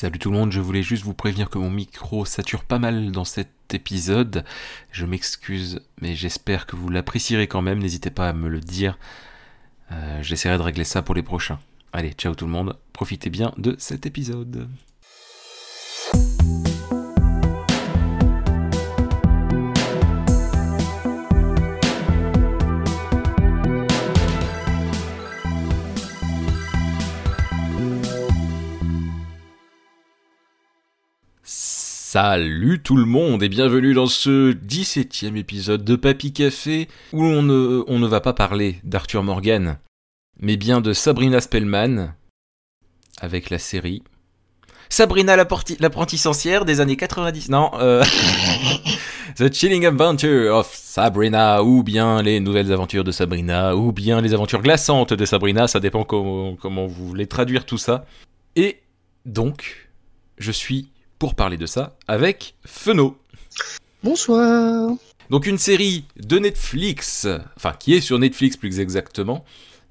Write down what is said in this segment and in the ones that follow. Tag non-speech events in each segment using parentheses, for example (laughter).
Salut tout le monde, je voulais juste vous prévenir que mon micro sature pas mal dans cet épisode. Je m'excuse, mais j'espère que vous l'apprécierez quand même, n'hésitez pas à me le dire. Euh, J'essaierai de régler ça pour les prochains. Allez, ciao tout le monde, profitez bien de cet épisode. Salut tout le monde et bienvenue dans ce 17e épisode de Papy Café où on ne, va pas parler d'Arthur Morgan, mais bien de Sabrina Spellman avec la série Sabrina l'apprentie sorcière des années 90. Non, euh, (laughs) The Chilling Adventure of Sabrina ou bien les nouvelles aventures de Sabrina ou bien les aventures glaçantes de Sabrina, ça dépend comment, comment vous voulez traduire tout ça. Et donc, je suis pour parler de ça avec Feno. Bonsoir. Donc une série de Netflix, enfin qui est sur Netflix plus exactement,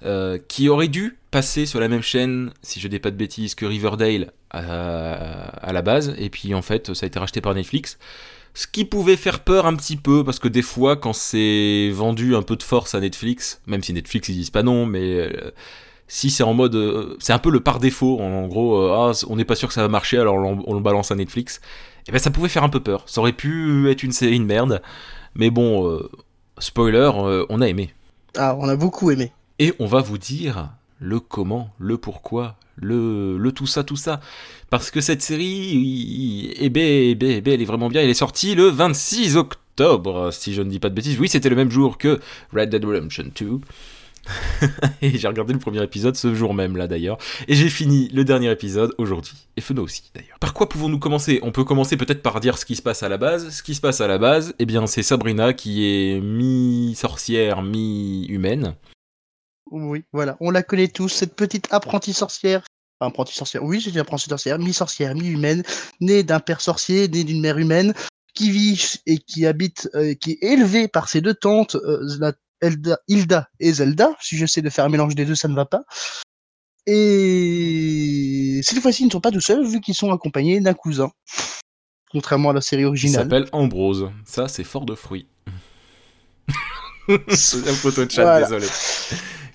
euh, qui aurait dû passer sur la même chaîne, si je dis pas de bêtises, que Riverdale à, à, la base, et puis en fait ça a été racheté par Netflix. Ce qui pouvait faire peur un petit peu, parce que des fois quand c'est vendu un peu de force à Netflix, même si Netflix ils disent pas non, mais... Euh, si c'est en mode, euh, c'est un peu le par défaut, en, gros, euh, ah, on n'est pas sûr que ça va marcher, alors on, le balance à Netflix. Et eh ben ça pouvait faire un peu peur. Ça aurait pu être une série de merde, mais bon, euh, spoiler, on a aimé. Ah, on a beaucoup aimé. Et on va vous dire le comment, le pourquoi, le, le tout ça, tout ça. Parce que cette série, eh ben, eh ben, eh ben, elle est vraiment bien. Elle est sortie le 26 octobre, si je ne dis pas de bêtises. Oui, c'était le même jour que Red Dead Redemption 2. (laughs) et j'ai regardé le premier épisode ce jour même là d'ailleurs. Et j'ai fini le dernier épisode aujourd'hui. Et Feno aussi d'ailleurs. Par quoi pouvons-nous commencer? On peut commencer peut-être par dire ce qui se passe à la base. Ce qui se passe à la base, eh bien c'est Sabrina qui est mi-sorcière, mi-humaine. Oui, voilà, on la connaît tous, cette petite apprentie sorcière. Enfin, apprentie sorcière, oui, c'est une apprentie sorcière, mi-sorcière, mi-humaine, née d'un père sorcier, née d'une mère humaine, qui vit et qui habite, euh, qui est élevée par ses deux tantes, euh, Hilda et Zelda. Si j'essaie de faire un mélange des deux, ça ne va pas. Et cette fois-ci, ils ne sont pas tout seuls, vu qu'ils sont accompagnés d'un cousin. Contrairement à la série originale. Il s'appelle Ambrose. Ça, c'est fort de fruits. (laughs) c'est un photo de chat, désolé.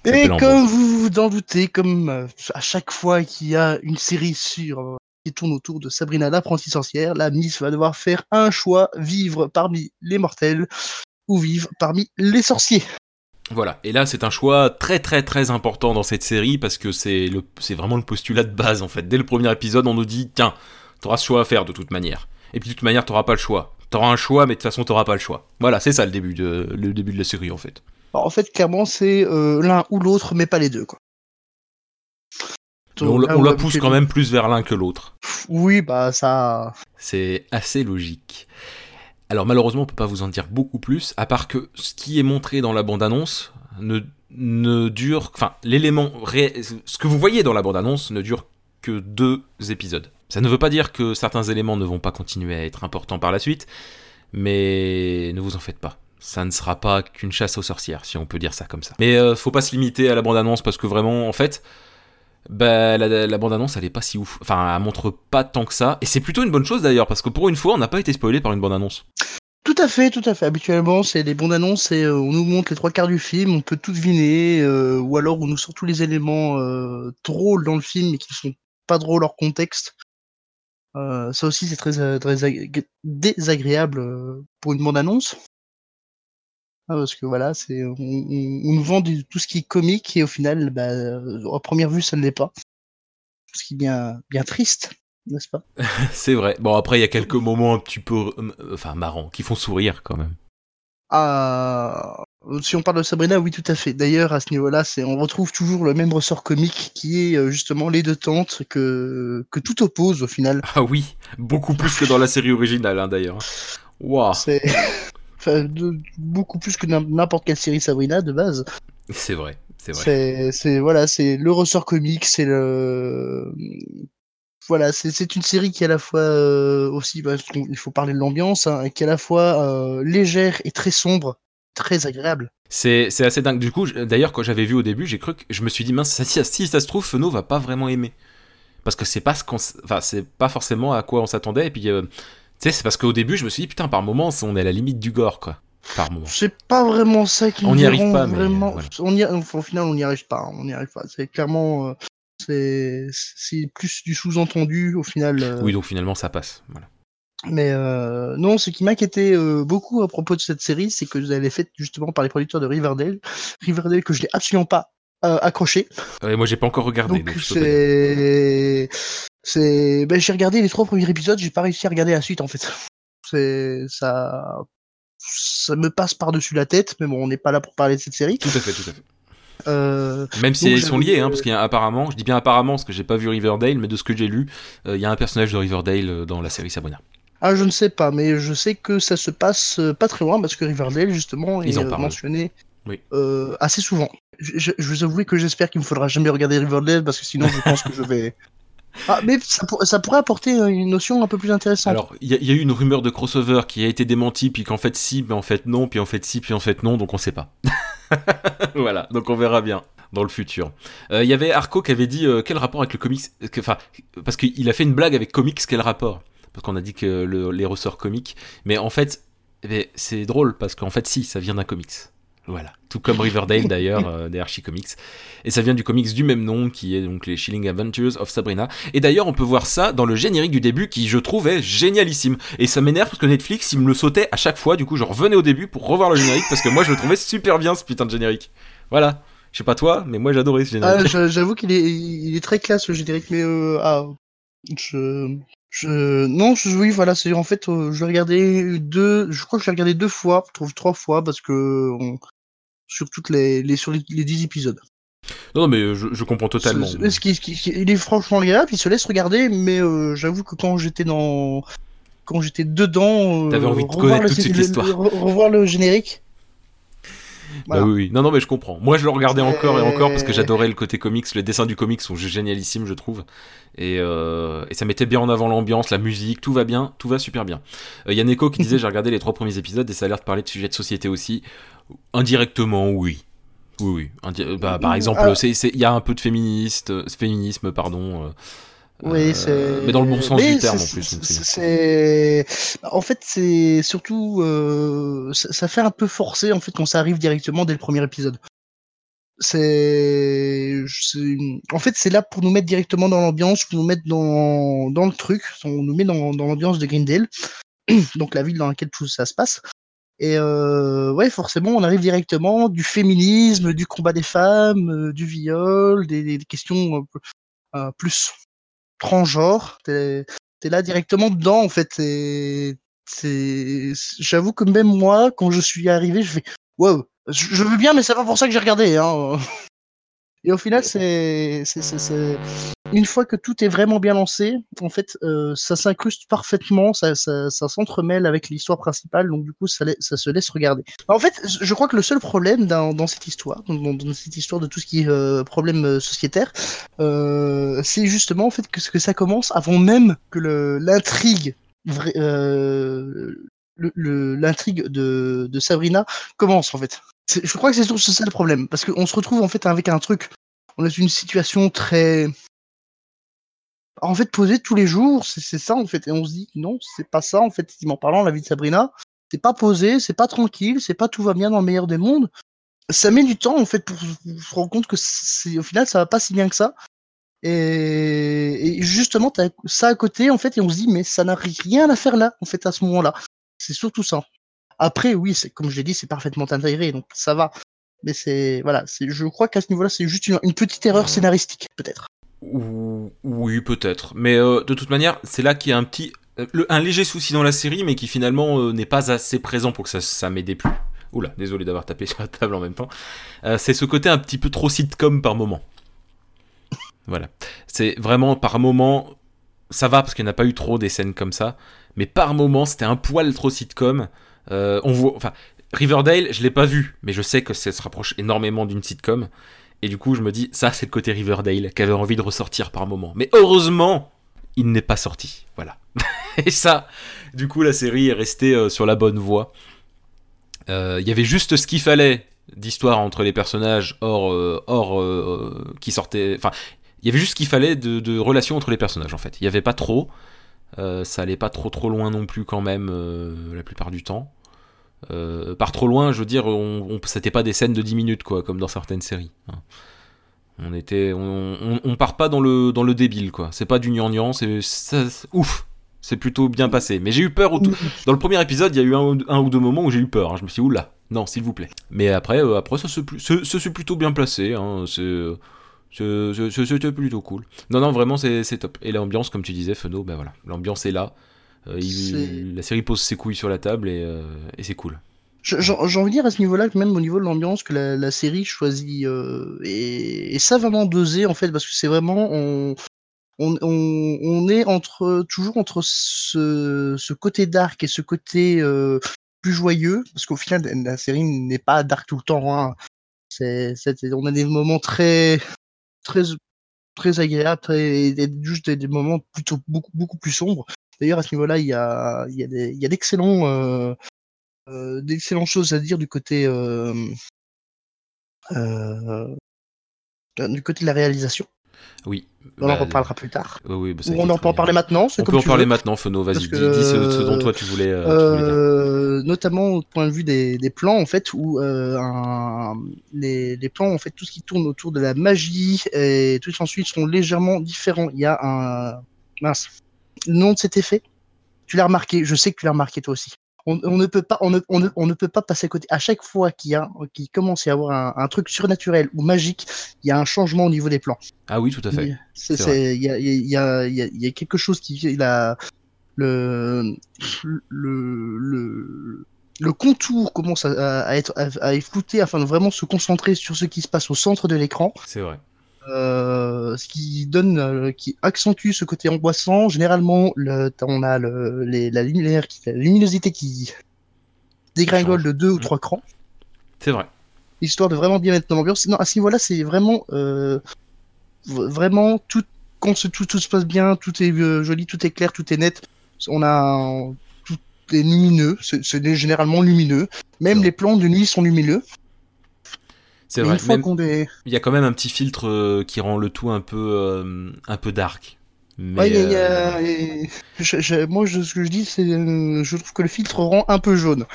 Et comme vous vous en doutez, comme euh, à chaque fois qu'il y a une série sur euh, qui tourne autour de Sabrina l'apprentie sorcière, la Miss va devoir faire un choix, vivre parmi les mortels ou vivent parmi les sorciers. Voilà, et là c'est un choix très très très important dans cette série parce que c'est vraiment le postulat de base en fait. Dès le premier épisode, on nous dit tiens, t'auras ce choix à faire de toute manière. Et puis de toute manière, t'auras pas le choix. T'auras un choix, mais de toute façon, t'auras pas le choix. Voilà, c'est ça le début de le début de la série en fait. en fait, clairement, c'est euh, l'un ou l'autre, mais pas les deux quoi. on, on la pousse quand même plus vers l'un que l'autre. Oui, bah ça. C'est assez logique. Alors malheureusement, on peut pas vous en dire beaucoup plus, à part que ce qui est montré dans la bande-annonce ne, ne dure... Enfin, l'élément... Ce que vous voyez dans la bande-annonce ne dure que deux épisodes. Ça ne veut pas dire que certains éléments ne vont pas continuer à être importants par la suite, mais ne vous en faites pas. Ça ne sera pas qu'une chasse aux sorcières, si on peut dire ça comme ça. Mais euh, faut pas se limiter à la bande-annonce, parce que vraiment, en fait, bah, la, bande-annonce, elle est pas si ouf. Enfin, elle montre pas tant que ça. Et c'est plutôt une bonne chose d'ailleurs, parce que pour une fois, on n'a pas été spoilé par une bande-annonce. Tout à fait, tout à fait. Habituellement, c'est des bandes annonces et euh, on nous montre les trois quarts du film, on peut tout deviner, euh, ou alors on nous sort tous les éléments euh, drôles dans le film mais qui sont pas drôles hors contexte. ça aussi, c'est très, très désagréable pour une bande annonce. Ah, parce que voilà, c'est on, nous vend tout ce qui est comique et au final, bah, à première vue, ça ne l'est pas. Ce qui est bien, bien triste, n'est-ce pas? (laughs) C'est vrai. Bon, après, il y a quelques moments un petit peu, enfin, marrants, qui font sourire quand même. Ah, si on parle de Sabrina, oui, tout à fait. D'ailleurs, à ce niveau-là, c'est, on retrouve toujours le même ressort comique qui est euh, justement les deux tantes que, que tout oppose au final. Ah oui, beaucoup plus que dans la série originale, hein, d'ailleurs. Waouh. (laughs) Beaucoup plus que n'importe quelle série Sabrina de base. C'est vrai, c'est vrai. C'est voilà, c'est le ressort comique, c'est le voilà, c'est une série qui est à la fois euh, aussi, bah, il faut parler de l'ambiance, hein, qui est à la fois euh, légère et très sombre, très agréable. C'est assez dingue. Du coup, d'ailleurs, quand j'avais vu au début, j'ai cru que je me suis dit mince, si, si ça se trouve, Feno va pas vraiment aimer parce que c'est pas ce qu'on, enfin c'est pas forcément à quoi on s'attendait. Et puis, tu sais, c'est parce qu'au début, je me suis dit putain, par moments, on est à la limite du gore, quoi. Par moment. C'est pas vraiment ça qui On n'y arrive pas, mais, voilà. On y... enfin, au final, on n'y arrive pas. On n'y arrive pas. C'est clairement. euh, C'est plus du sous-entendu au final. euh, Oui, donc finalement, ça passe. Voilà. Mais euh, non, ce qui m'inquiétait euh, beaucoup à propos de cette série, c'est que elle est faite justement par les producteurs de Riverdale. Riverdale que je n'ai absolument pas euh, accroché. Ouais, moi, j'ai pas encore regardé, donc, Donc c'est, c'est, ben j'ai regardé les trois premiers épisodes, j'ai pas réussi à regarder la suite en fait. (laughs) C'est ça, ça me passe par dessus la tête, mais bon, on n'est pas là pour parler de cette série. Tout à fait, tout à fait. Euh, Même si ils sont liés, hein, parce qu'il y a apparemment, je dis bien apparemment parce que j'ai pas vu Riverdale, mais de ce que j'ai lu, euh, il y a un personnage de Riverdale euh, dans la série Sabrina. ah, je ne sais pas, mais je sais que ça se passe pas très loin parce que Riverdale justement Ils est en mentionné Oui. euh, assez souvent. Je, je, je vous avoue que j'espère qu'il me faudra jamais regarder Riverdale parce que sinon je pense que je vais. (laughs) Ah, mais ça, pour- ça pourrait apporter une notion un peu plus intéressante. Alors, il y, a- eu une rumeur de crossover qui a été démentie, puis qu'en fait si, mais en fait non, puis en fait si, puis en fait non, donc on sait pas. (laughs) voilà, donc on verra bien dans le futur. Euh, Il y avait Arco qui avait dit euh, quel rapport avec le comics, enfin, parce qu'il a fait une blague avec comics, quel rapport? Parce qu'on a dit que le- les ressorts comiques, mais en fait, eh ben, c'est drôle parce qu'en fait si, ça vient d'un comics. Voilà, tout comme Riverdale d'ailleurs, euh, des Archie Comics. Et ça vient du comics du même nom, qui est donc les Chilling Adventures of Sabrina. Et d'ailleurs, on peut voir ça dans le générique du début, qui je trouve est génialissime. Et ça m'énerve parce que Netflix, il me le sautait à chaque fois, du coup je revenais au début pour revoir le générique, parce que moi je le trouvais super bien ce putain de générique. Voilà. Je sais pas toi, mais moi j'adorais ce Ah, générique. j'a- j'avoue qu'il est, il est très classe le générique, mais euh, ah, je, je, non, je, oui, voilà, c'est en fait, euh, je l'ai regardé deux, je crois que je l'ai regardé deux fois, je trouve trois fois parce que on- sur toutes les, les sur les, les dix épisodes. Non, mais je, je comprends totalement. Ce- ce qui- ce qui- il est franchement agréable, il se laisse regarder, mais euh, j'avoue que quand j'étais dans, quand j'étais dedans, euh, T'avais envie de revoir connaître le- toute cette le- histoire. le- re- revoir le générique. Bah oui, oui. Non, non, mais je comprends. Moi, je le regardais encore et encore parce que j'adorais le côté comics. Les dessins du comics sont génialissimes, je trouve. Et, euh, et ça mettait bien en avant l'ambiance, la musique, tout va bien, tout va super bien. Euh, Il y a Neko qui disait (laughs) j'ai regardé les trois premiers épisodes et ça a l'air de parler de sujets de société aussi. Indirectement, oui. Oui, oui. Indi- bah, par exemple, Ah. c'est- il y a un peu de féministe, euh, féminisme, pardon. euh, Oui, euh. Mais dans le bon sens Mais du terme en plus. c'est. En fait, c'est surtout. euh, Ça, ça fait un peu forcé en fait quand ça arrive directement dès le premier épisode. C'est- En fait, c'est là pour nous mettre directement dans l'ambiance, pour nous mettre dans, dans le truc. On nous met dans, dans l'ambiance de Greendale, (clears throat) donc la ville dans laquelle tout ça se passe. Et euh, ouais, forcément, on arrive directement du féminisme, du combat des femmes, euh, du viol, des, des questions euh, plus transgenre. T'es es là directement dedans, en fait. J'avoue que même moi, quand je suis arrivé, je fais, wow, je, je veux bien, mais c'est pas pour ça que j'ai regardé. Hein. Et au final, c'est, une fois que tout est vraiment bien lancé, en fait, euh, ça s'incruste parfaitement, ça, ça, ça s'entremêle avec l'histoire principale, donc du coup, ça, ça se laisse regarder. En fait, je crois que le seul problème dans, dans cette histoire, dans, dans- cette histoire de tout ce qui est euh, problème euh, sociétaire, euh, c'est justement en fait que, que ça commence avant même que l'intrigue euh, l'intrigue de, de Sabrina commence en fait. Je crois que c'est ça le problème parce qu'on se retrouve en fait avec un truc. On est une situation très en fait posée tous les jours, c'est ça en fait et on se dit non, c'est pas ça en fait, effectivement parlant la vie de Sabrina, c'est pas posé, c'est pas tranquille, c'est pas tout va bien dans le meilleur des mondes. Ça met du temps en fait pour se rendre compte que au final ça va pas si bien que ça. Et, et justement, t'as ça à côté, en fait, et on se dit, mais ça n'a rien à faire là, en fait, à ce moment-là. C'est surtout ça. Après, oui, c'est comme je l'ai dit, c'est parfaitement intégré, donc ça va. Mais c'est, voilà, c'est, je crois qu'à ce niveau-là, c'est juste une, petite erreur scénaristique, peut-être. Ou- Oui, peut-être. Mais euh, de toute manière, c'est là qu'il y a un petit. euh, un léger souci dans la série, mais qui finalement euh, n'est pas assez présent pour que ça, ça m'ait déplu. Oula, désolé d'avoir tapé (laughs) sur la table en même temps. C'est ce côté un petit peu trop sitcom par moment. Voilà. C'est vraiment par moment. Ça va parce qu'il n'y a pas eu trop des scènes comme ça. Mais par moment, c'était un poil trop sitcom. Euh, on voit. Enfin, Riverdale, je l'ai pas vu, mais je sais que ça se rapproche énormément d'une sitcom. Et du coup, je me dis, ça, c'est le côté Riverdale qui avait envie de ressortir par moment. Mais heureusement, il n'est pas sorti. Voilà. (laughs) Et ça, du coup, la série est restée euh, sur la bonne voie. Euh, Il y avait juste ce qu'il fallait d'histoire entre les personnages hors, hors qui sortait. Enfin, il y avait juste ce qu'il fallait de, de relations entre les personnages en fait. Il y avait pas trop, ça allait pas trop trop loin non plus quand même la plupart du temps. par trop loin, je veux dire, on, c'était pas des scènes de 10 minutes quoi, comme dans certaines séries. Hein. On était, on, on, part pas dans le dans le débile quoi. C'est pas du gnangnan, c'est ouf. C'est plutôt bien passé. Mais j'ai eu peur. Dans le premier épisode, il y a eu un, ou deux moments où j'ai eu peur. Hein. Je me suis dit, oula, non, s'il vous plaît. Mais après, euh, après ça se plutôt bien placé. Hein. C'était plutôt cool. Non, non, vraiment, c'est top. Et l'ambiance, comme tu disais, Feno, ben voilà. L'ambiance est là. Euh, la série pose ses couilles sur la table et, euh, et c'est cool. J'ai envie de dire à ce niveau-là, même au niveau de l'ambiance, que la, série choisit euh, et, ça vraiment dosé en fait, parce que c'est vraiment on, on, on, est entre toujours entre ce, ce côté dark et ce côté plus joyeux, parce qu'au final la série n'est pas dark tout le temps. Hein. On a des moments très très très agréables, très, juste des, moments plutôt beaucoup beaucoup plus sombres. D'ailleurs à ce niveau-là, il y a il y a des, il y a d'excellents euh, euh, d'excellentes choses à dire du côté euh, euh, du côté de la réalisation. Oui. On en bah, reparlera plus tard. Oui, bah, on en peut en parler maintenant. On peut en parler maintenant, Fono. Vas-y, dis, ce, dont toi tu voulais. Euh, notamment au point de vue des, des plans, en fait, où euh, un, les, les, plans, en fait, tout ce qui tourne autour de la magie et tout ensuite sont légèrement différents. Il y a un mince. Le nom de cet effet, tu l'as remarqué. Je sais que tu l'as remarqué toi aussi on, ne peut pas, on ne, on, ne, peut pas passer à côté. À chaque fois qu'il y a, qu'il commence à y avoir un, truc surnaturel ou magique, il y a un changement au niveau des plans. Ah oui, tout à fait. Il y a, y, a, y a, quelque chose qui, la, le, le, le, le contour commence à, à être à, à flouter afin de vraiment se concentrer sur ce qui se passe au centre de l'écran. C'est vrai. Euh, ce qui donne, euh, qui accentue ce côté angoissant. Généralement, le, on a le, les, la, lumière, la luminosité qui dégringole de deux ou trois crans. C'est vrai. Histoire de vraiment bien mettre dans l'ambiance. Non, à ce niveau-là, c'est vraiment, euh, vraiment tout, quand tout, tout, se passe bien, tout est joli, tout est clair, tout est net. On a tout est lumineux. C'est généralement lumineux. Même les plans de nuit sont lumineux. C'est vrai. Il y a quand même un petit filtre euh, qui rend le tout un peu, euh, un peu dark. Mais moi, ce que je dis, c'est je trouve que le filtre rend un peu jaune.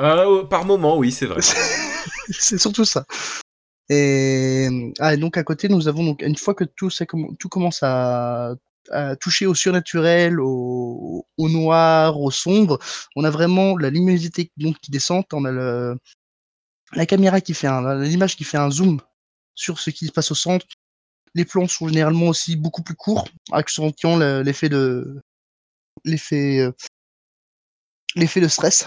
Euh, par moment, oui, c'est vrai. (laughs) c'est surtout ça. Et... Ah, donc à côté, nous avons donc une fois que tout, ça, tout commence à, toucher au surnaturel, au... au, noir, au sombre, on a vraiment la luminosité donc qui descend. On a le, la caméra qui fait un, l'image qui fait un zoom sur ce qui se passe au centre. Les plans sont généralement aussi beaucoup plus courts, accentuant l'effet de l'effet euh, l'effet de stress.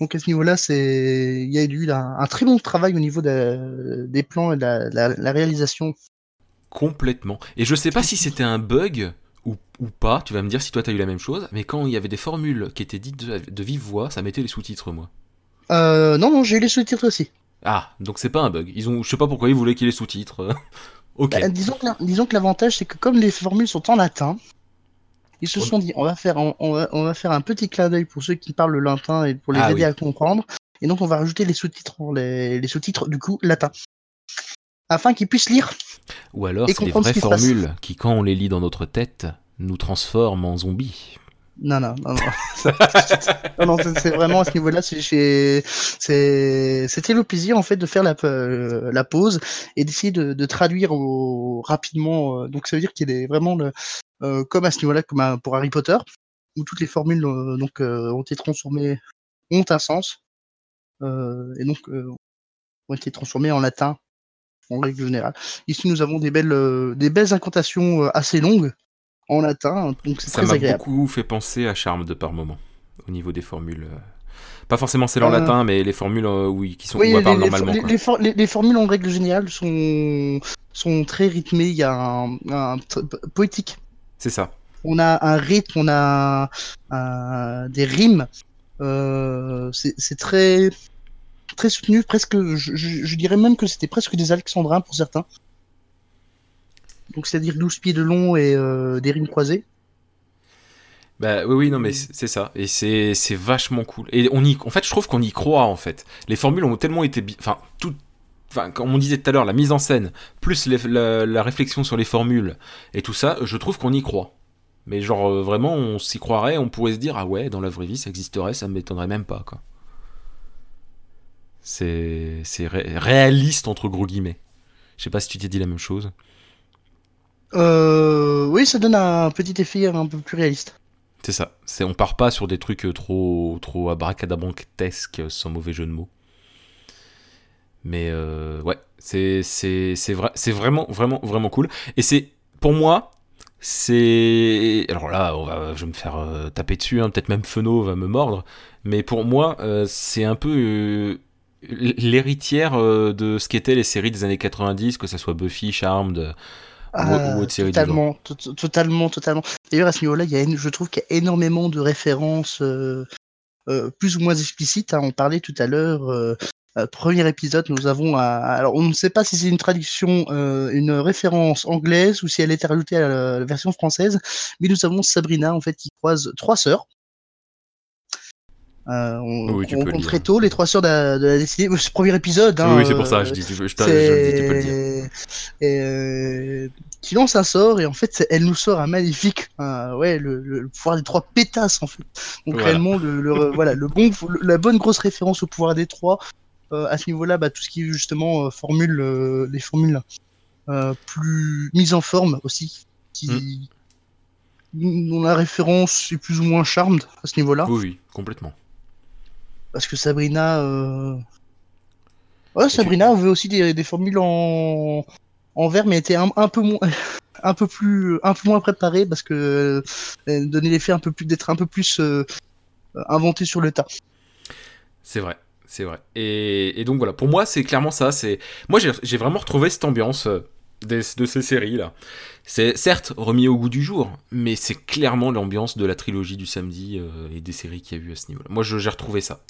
Donc à ce niveau-là, c'est il y a eu un, très bon travail au niveau des plans et de la, réalisation. Complètement. Et je sais pas si c'était un bug ou, pas, tu vas me dire si toi tu as eu la même chose, mais quand il y avait des formules qui étaient dites de vive voix, ça mettait les sous-titres moi. Euh, non, non, j'ai les sous-titres aussi. Ah, donc c'est pas un bug. Ils ont, je sais pas pourquoi ils voulaient qu'il y ait les sous-titres. (laughs) ok. Bah, disons que, disons que l'avantage, c'est que comme les formules sont en latin, ils se sont dit, on va faire, on, va, on va faire un petit clin d'œil pour ceux qui parlent le latin et pour les ah aider à comprendre. Et donc, on va rajouter les sous-titres, les, les sous-titres du coup latin, afin qu'ils puissent lire. Ou alors, c'est des vraies formules qui, quand on les lit dans notre tête, nous transforment en zombies. Non, non, non, non. (laughs) c'est vraiment à ce niveau-là, c'était le plaisir en fait de faire la, euh, pause et d'essayer de, traduire rapidement. Euh, donc ça veut dire qu'il est vraiment euh, comme à ce niveau-là, comme pour Harry Potter, où toutes les formules donc ont été transformées, ont un sens et donc ont été transformées en latin en règle générale. Ici, nous avons des belles, des belles incantations assez longues en latin, donc c'est très agréable. Ça m'a beaucoup fait penser à Charme de par moment, au niveau des formules. Euh, pas forcément celles en euh, latin, mais les formules euh, oui, qui sont oui, où les, parle normalement. Les, formules en règle générale sont, sont très rythmées, il y a un, poétique. C'est ça. On a un rythme, on a des rimes. c'est très très soutenu, presque. Je, je dirais même que c'était presque des alexandrins pour certains donc c'est-à-dire 12 pieds de long et euh, des rimes croisées. Bah oui, oui, non, mais c'est ça. Et c'est vachement cool. Et on y, en fait, je trouve qu'on y croit, en fait. Les formules ont tellement été. Enfin, tout, enfin, comme on disait tout à l'heure, la mise en scène, plus la, réflexion sur les formules et tout ça, je trouve qu'on y croit. Mais genre, euh, vraiment, on s'y croirait, on pourrait se dire, ah ouais, dans la vraie vie, ça existerait, ça ne m'étonnerait même pas, quoi. C'est réaliste, entre gros guillemets. Je sais pas si tu t'es dit la même chose. Euh, oui, ça donne un petit effet un peu plus réaliste. C'est ça. C'est on part pas sur des trucs euh, trop trop abracadabrantesques sans mauvais jeu de mots. Mais euh, ouais, c'est c'est c'est c'est vraiment vraiment vraiment cool. Et c'est pour moi, c'est alors là, on va, je vais me faire euh, taper dessus, hein, peut-être même Feno va me mordre. Mais pour moi, c'est un peu l'héritière de ce qu'étaient les séries des années 90, que ça soit Buffy, Charmed ah, totalement, totalement, totalement. D'ailleurs, à ce niveau-là, je trouve qu'il y a énormément de références euh, euh, plus ou moins explicites. Hein. On parlait tout à l'heure, euh, premier épisode, nous avons. alors, on ne sait pas si c'est une traduction, une référence anglaise ou si elle est rajoutée à la, version française, mais nous avons Sabrina, en fait, qui croise trois sœurs. Euh, on, oui, rencontre très tôt les trois sœurs de la, de la. C'est le premier épisode. Hein, oui, c'est pour ça. Je dis, je, je, je, dis, tu peux le dire. Et, euh, qui lance un sort et en fait, elle nous sort un magnifique, ouais, le, le, pouvoir des trois pétasses en fait. Donc voilà. réellement, le, le (laughs) voilà, le bon, la bonne grosse référence au pouvoir des trois. Euh, à ce niveau-là, bah, tout ce qui justement euh, formule les formules plus mises en forme aussi, qui mm. dont la référence est plus ou moins charmed à ce niveau-là. Oui, oui, complètement. Parce que Sabrina. Euh... Ouais, Sabrina avait aussi des, des, formules en, en vert, mais était un, un, peu moins. (laughs) un peu plus un peu moins préparée parce que euh, donnait l'effet un peu plus d'être un peu plus euh, inventé sur le tas. C'est vrai, c'est vrai. Et, et, donc voilà, pour moi c'est clairement ça. C'est moi j'ai vraiment retrouvé cette ambiance de ces séries là. C'est certes remis au goût du jour, mais c'est clairement l'ambiance de la trilogie du samedi euh, et des séries qu'il y a eu à ce niveau-là. Moi, j'ai retrouvé ça.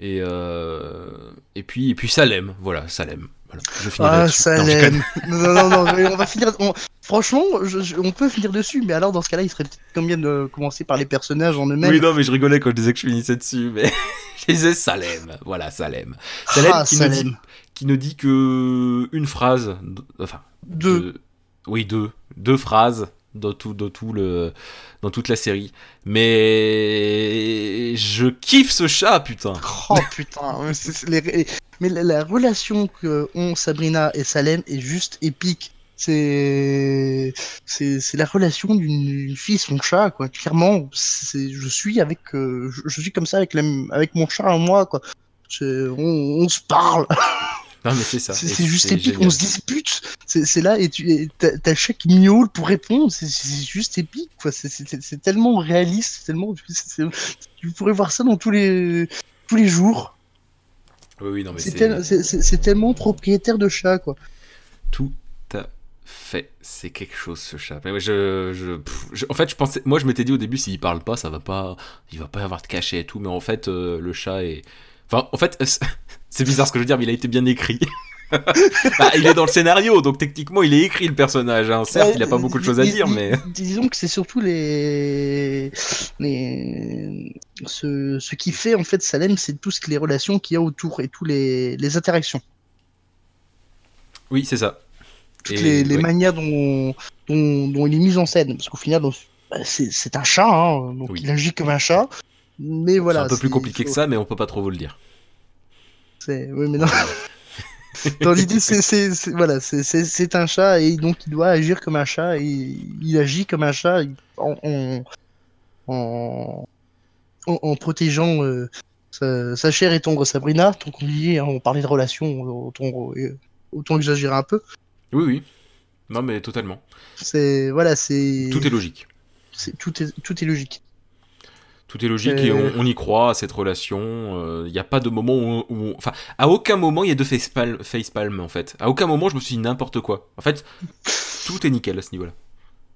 Et, euh, et puis et puis Salem, voilà, Salem. Voilà, je ah, Salem. (laughs) Non, non, non, on va finir. Franchement, on peut finir dessus, mais alors dans ce cas-là, il serait peut-être bien de commencer par les personnages en eux-mêmes. Oui, non, mais je rigolais quand je disais que je finissais dessus, mais (laughs) je disais Salem, voilà, Salem. Salem, ah, qui, Salem. Nous dit, qui ne dit que une phrase, enfin deux. Oui, deux. Deux phrases dans, tout, dans, tout le, dans toute la série. Mais je kiffe ce chat, putain. Oh putain. Mais la, relation que ont Sabrina et Salem est juste épique. C'est c'est la relation d'une fille et son chat quoi. Clairement, je suis avec euh, je, suis comme ça avec avec mon chat à moi quoi. On, on se parle. (laughs) Non, mais c'est ça. C'est juste épique, on se dispute. C'est là et tu t'as chaque miaule pour répondre. C'est juste épique, quoi. C'est tellement réaliste, tellement. (laughs) Tu pourrais voir ça dans tous les tous les jours. Oui, oui, non, mais c'est tellement propriétaire de chat, quoi. Tout à fait. C'est quelque chose, ce chat. Mais je, je, en fait, je pensais, moi, je m'étais dit au début, s'il parle pas, ça va pas, il va pas y avoir de cachet et tout. Mais en fait, euh, le chat est Enfin, en fait, (laughs) c'est bizarre ce que je veux dire, mais il a été bien écrit. (laughs) bah, il est dans le scénario, donc techniquement il est écrit le personnage. Hein. Certes, il n'a pas beaucoup de choses à dire, mais. Disons que c'est surtout les. les... Ce... ce qui fait en fait Salem, c'est tout ce que les relations qu'il y a autour et tous les, les interactions. Oui, c'est ça. Toutes les, les manières dont... dont... dont, il est mis en scène. Parce qu'au final, bah, c'est un chat, hein, donc il agit comme un chat. Mais voilà. C'est un peu plus compliqué que ça, mais on peut pas trop vous le dire. C'est. Oui, mais non. (laughs) Dans l'idée, c'est voilà, c'est un chat et donc il doit agir comme un chat et il agit comme un chat en, en, en, protégeant euh, sa, sa, chère et tendre Sabrina. Donc on, dit, hein, on parlait de relations, autant, autant exagérer un peu. Oui, oui. Non, mais totalement. C'est voilà, c'est. Tout est logique. C'est tout est tout est logique. Tout est logique et euh. on, y croit à cette relation. Il euh, n'y a pas de moment où, Enfin, à aucun moment il y a de facepalm, facepalm en fait. À aucun moment je me suis dit n'importe quoi. En fait, tout est nickel à ce niveau-là.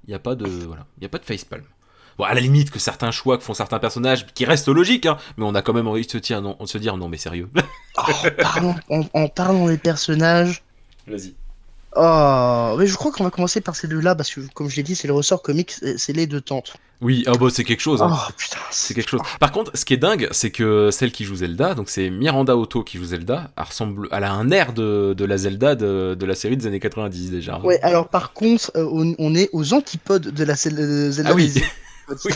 Il n'y a pas de. Voilà. Il n'y a pas de facepalm. Bon, à la limite que certains choix que font certains personnages qui restent logiques, hein, mais on a quand même envie de se dire non, se dire, non mais sérieux. oh, en, parlant des personnages. Vas-y. Oh, mais je crois qu'on va commencer par ces deux-là parce que, comme je l'ai dit, c'est le ressort comique, c'est les deux tantes. Oui, ah bah c'est quelque chose. hein. Oh putain, C'est quelque chose. Par contre, ce qui est dingue, c'est que celle qui joue Zelda, donc c'est Miranda Otto qui joue Zelda, elle ressemble, elle a un air de, de la Zelda de, de la série des années 90 déjà. Ouais, alors par contre, euh, on, on est aux antipodes de la Zel- Zelda. Ah oui. des- (laughs) Oui.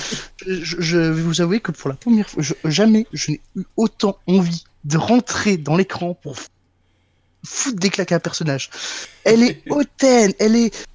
je, je vais vous avouer que pour la première fois, je- jamais je n'ai eu autant envie de rentrer dans l'écran pour foutre des claques à un personnage. Elle est (laughs) hautaine, elle est.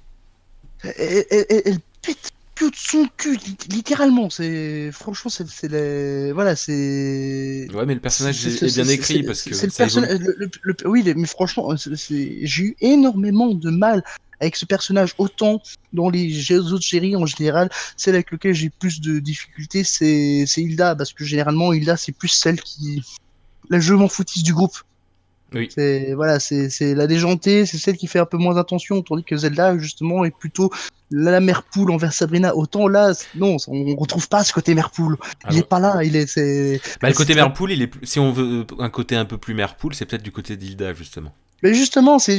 Elle, elle- elle- pète de son cul, li- littéralement. C'est franchement, c'est c'est les- voilà, c'est. Ouais, mais le personnage C'est- est, c'est- est bien c'est- écrit c'est- parce que c'est le personnage. le- le- le- oui, mais franchement, c'est- c'est- j'ai eu énormément de mal avec ce personnage. Autant dans les autres séries en général, celle avec laquelle j'ai plus de difficultés, c'est c'est Hilda parce que généralement Hilda c'est plus celle qui la je m'en foutisse du groupe. Oui. C'est voilà, c'est c'est la déjantée, c'est celle qui fait un peu moins attention, tandis que Zelda justement est plutôt la mère poule envers Sabrina. Autant là, non, on retrouve pas ce côté mère poule. Ah il est pas là, il est c'est. Bah, le côté mère poule, il est si on veut un côté un peu plus mère poule, c'est peut-être du côté d'Hilda justement. Mais justement, c'est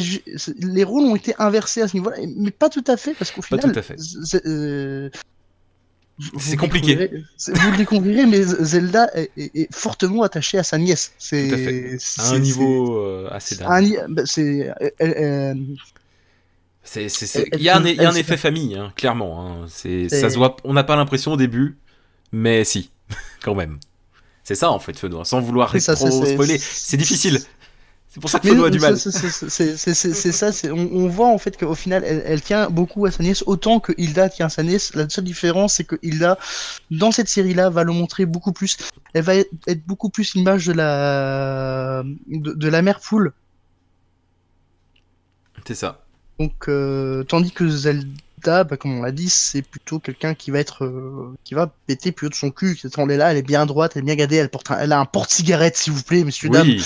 les rôles ont été inversés à ce niveau-là, mais pas tout à fait parce qu'au Pas final, tout à fait. euh, C'est compliqué. Vous le découvrirez, mais Zelda est, est- est fortement attachée à sa nièce. C'est à un niveau euh, assez dingue. c'est Il y a un, y a effet famille, hein, clairement. hein. C'est, ça se voit. On n'a pas l'impression au début, mais si, (laughs) quand même. C'est ça en fait, Fenoir. Sans vouloir trop spoiler, c'est difficile. C'est pour ça que Fenoir a du mal. c'est- ça, on, on voit en fait qu'au final elle, elle tient beaucoup à sa nièce autant que Hilda tient à sa nièce. La seule différence c'est que Hilda, dans cette série-là, va le montrer beaucoup plus. Elle va être beaucoup plus l'image de la de, de la mère poule. C'est ça. Donc euh, tandis que Zelda, bah, comme on l'a dit, c'est plutôt quelqu'un qui va être euh, qui va péter plus haut de son cul. Cette elle est là, elle est bien droite, elle est bien gadée, elle porte un- elle a un porte-cigarette s'il vous plaît, dames. Oui.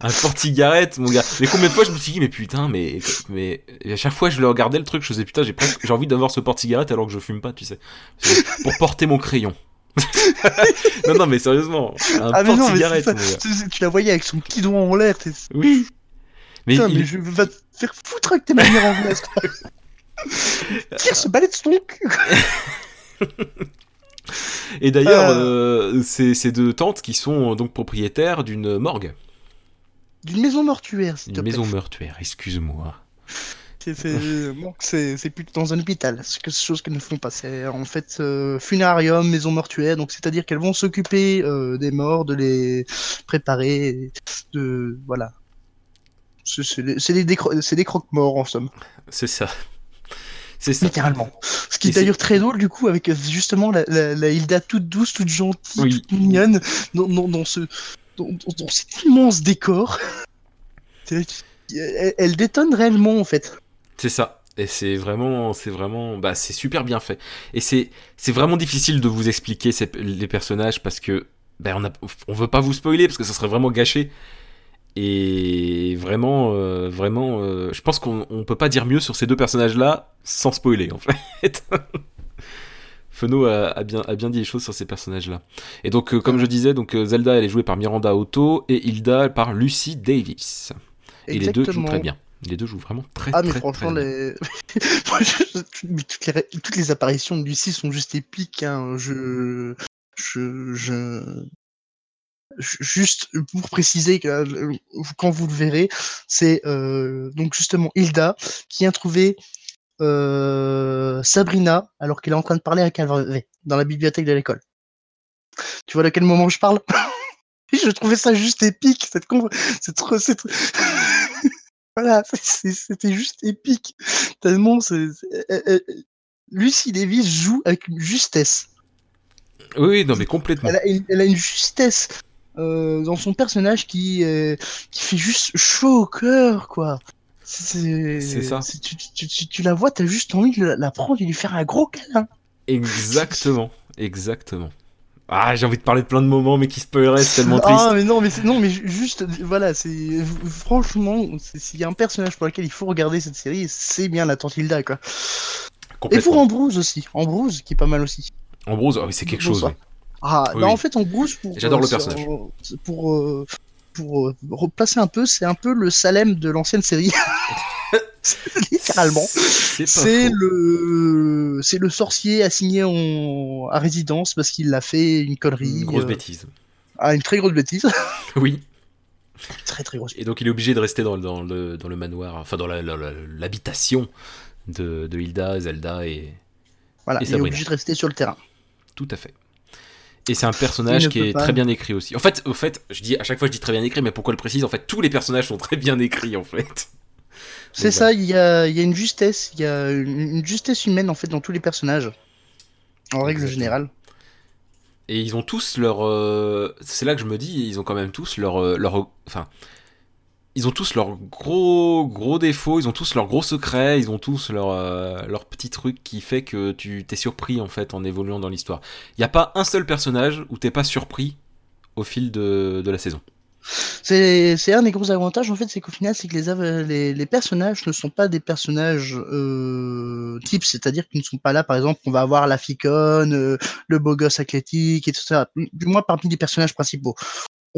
Un porte-cigarette, mon gars. Mais combien de fois je me suis dit, mais putain, mais, mais et à chaque fois je le regardais le truc, je faisais putain, j'ai presque, j'ai envie d'avoir ce porte-cigarette alors que je fume pas, tu sais. Pour porter mon crayon. (laughs) non, non, mais sérieusement, un Ah mais non, mais porte-cigarette. Tu, la voyais avec son petit doigt en l'air, Oui. Mais, Putain, il- mais je vais te faire foutre avec tes manières anglaises. (laughs) Tire ce balai de ton cul. Et d'ailleurs, Euh. euh, c'est ces deux tantes qui sont euh, donc propriétaires d'une morgue, D'une maison mortuaire, s'il te une maison meurtuaire, excuse-moi. C'est bon, plus dans un hôpital. C'est quelque chose qu'elles ne font pas. C'est en fait euh, funérarium, maison mortuaire. Donc c'est-à-dire qu'elles vont s'occuper euh, des morts, de les préparer, de voilà. C'est des, décro- des croque-morts en somme, C'est ça. C'est ça. littéralement. Ce qui est d'ailleurs très drôle du coup avec euh, justement la, la, la Hilda toute douce, toute gentille, Oui. toute mignonne dans, dans, dans ce dans, dans- cet immense décor. (laughs) Elle, détonne réellement en fait. C'est ça. Et c'est vraiment, c'est vraiment, bah, c'est super bien fait. Et c'est, c'est vraiment difficile de vous expliquer les personnages parce que, ben, on a, on veut pas vous spoiler parce que ça serait vraiment gâché. Et vraiment, euh, vraiment, euh, je pense qu'on on peut pas dire mieux sur ces deux personnages-là sans spoiler, en fait. (laughs) Feno a, a bien, a bien dit les choses sur ces personnages-là. Et donc, euh, comme je disais, donc euh, Zelda, elle est jouée par Miranda Otto et Hilda par Lucy Davis. Et les deux jouent très bien. Les deux jouent vraiment très, Ah mais très, franchement très les... (laughs) Mais toutes, les... toutes les apparitions de Lucie sont juste épiques. Hein. Je... Je... je... Juste pour préciser que euh, quand vous le verrez, c'est euh, donc justement Hilda qui a trouvé Sabrina alors qu'elle est en train de parler à Calvé dans la bibliothèque de l'école. Tu vois de quel moment je parle? (laughs) Je trouvais ça juste épique cette con... (laughs) c'est trop c'est trop- voilà, c'était juste épique. Tellement euh, euh, Lucy Davis joue avec une justesse. Oui, oui, non, mais complètement. Elle a une, elle a une justesse euh, dans son personnage qui, euh, qui fait juste chaud au cœur, quoi. C'est ça. Tu, tu, tu, tu la vois, t'as juste envie de la, la prendre et lui faire un gros câlin. Exactement, exactement. Ah, j'ai envie de parler de plein de moments, mais qui spoileraient, c'est tellement triste. Ah, mais non, mais non, mais ju- juste, voilà, c'est franchement, s'il y a un personnage pour lequel il faut regarder cette série, c'est bien la tante Hilda, quoi. Et pour. Ambrose aussi, Ambrose qui est pas mal aussi. Ambrose, ah oui, c'est quelque chose. Ah, Oui, bah oui. en fait, Ambrose, pour, J'adore le sur- personnage. Pour, euh, pour euh, replacer un peu, c'est un peu le Salem de l'ancienne série. (laughs) littéralement. C'est le, c'est le sorcier assigné en... à résidence parce qu'il a fait une connerie. Une grosse euh, bêtise. Ah, une très grosse bêtise. (laughs) Oui. très très grosse. Et donc il est obligé de rester dans, dans le, dans le manoir, enfin dans la- la- la- l'habitation de, de Hilda, Zelda et Voilà, Et il est obligé de rester sur le terrain. tout à fait. Et c'est un personnage qui est pas. très bien écrit aussi. En fait, au fait, je dis à chaque fois je dis très bien écrit, mais pourquoi le précise? En fait, tous les personnages sont très bien écrits en fait. C'est ça, il y a, y a une justesse, il y a une, justesse humaine en fait dans tous les personnages. En règle Exactement. générale. Et ils ont tous leur. euh, C'est là que je me dis, ils ont quand même tous leur. euh, leur... Enfin. Ils ont tous leurs gros gros défauts, ils ont tous leurs gros secrets, ils ont tous leurs euh, leurs petits trucs qui fait que tu t'es surpris en fait en évoluant dans l'histoire. Il y a pas un seul personnage où t'es pas surpris au fil de, de la saison. C'est un des gros avantages en fait, c'est qu'au final, c'est que les, les, personnages ne sont pas des personnages euh, types, c'est-à-dire qu'ils ne sont pas là, par exemple, on va avoir la ficonne, euh, le beau gosse athlétique et tout ça. Du moins parmi les personnages principaux.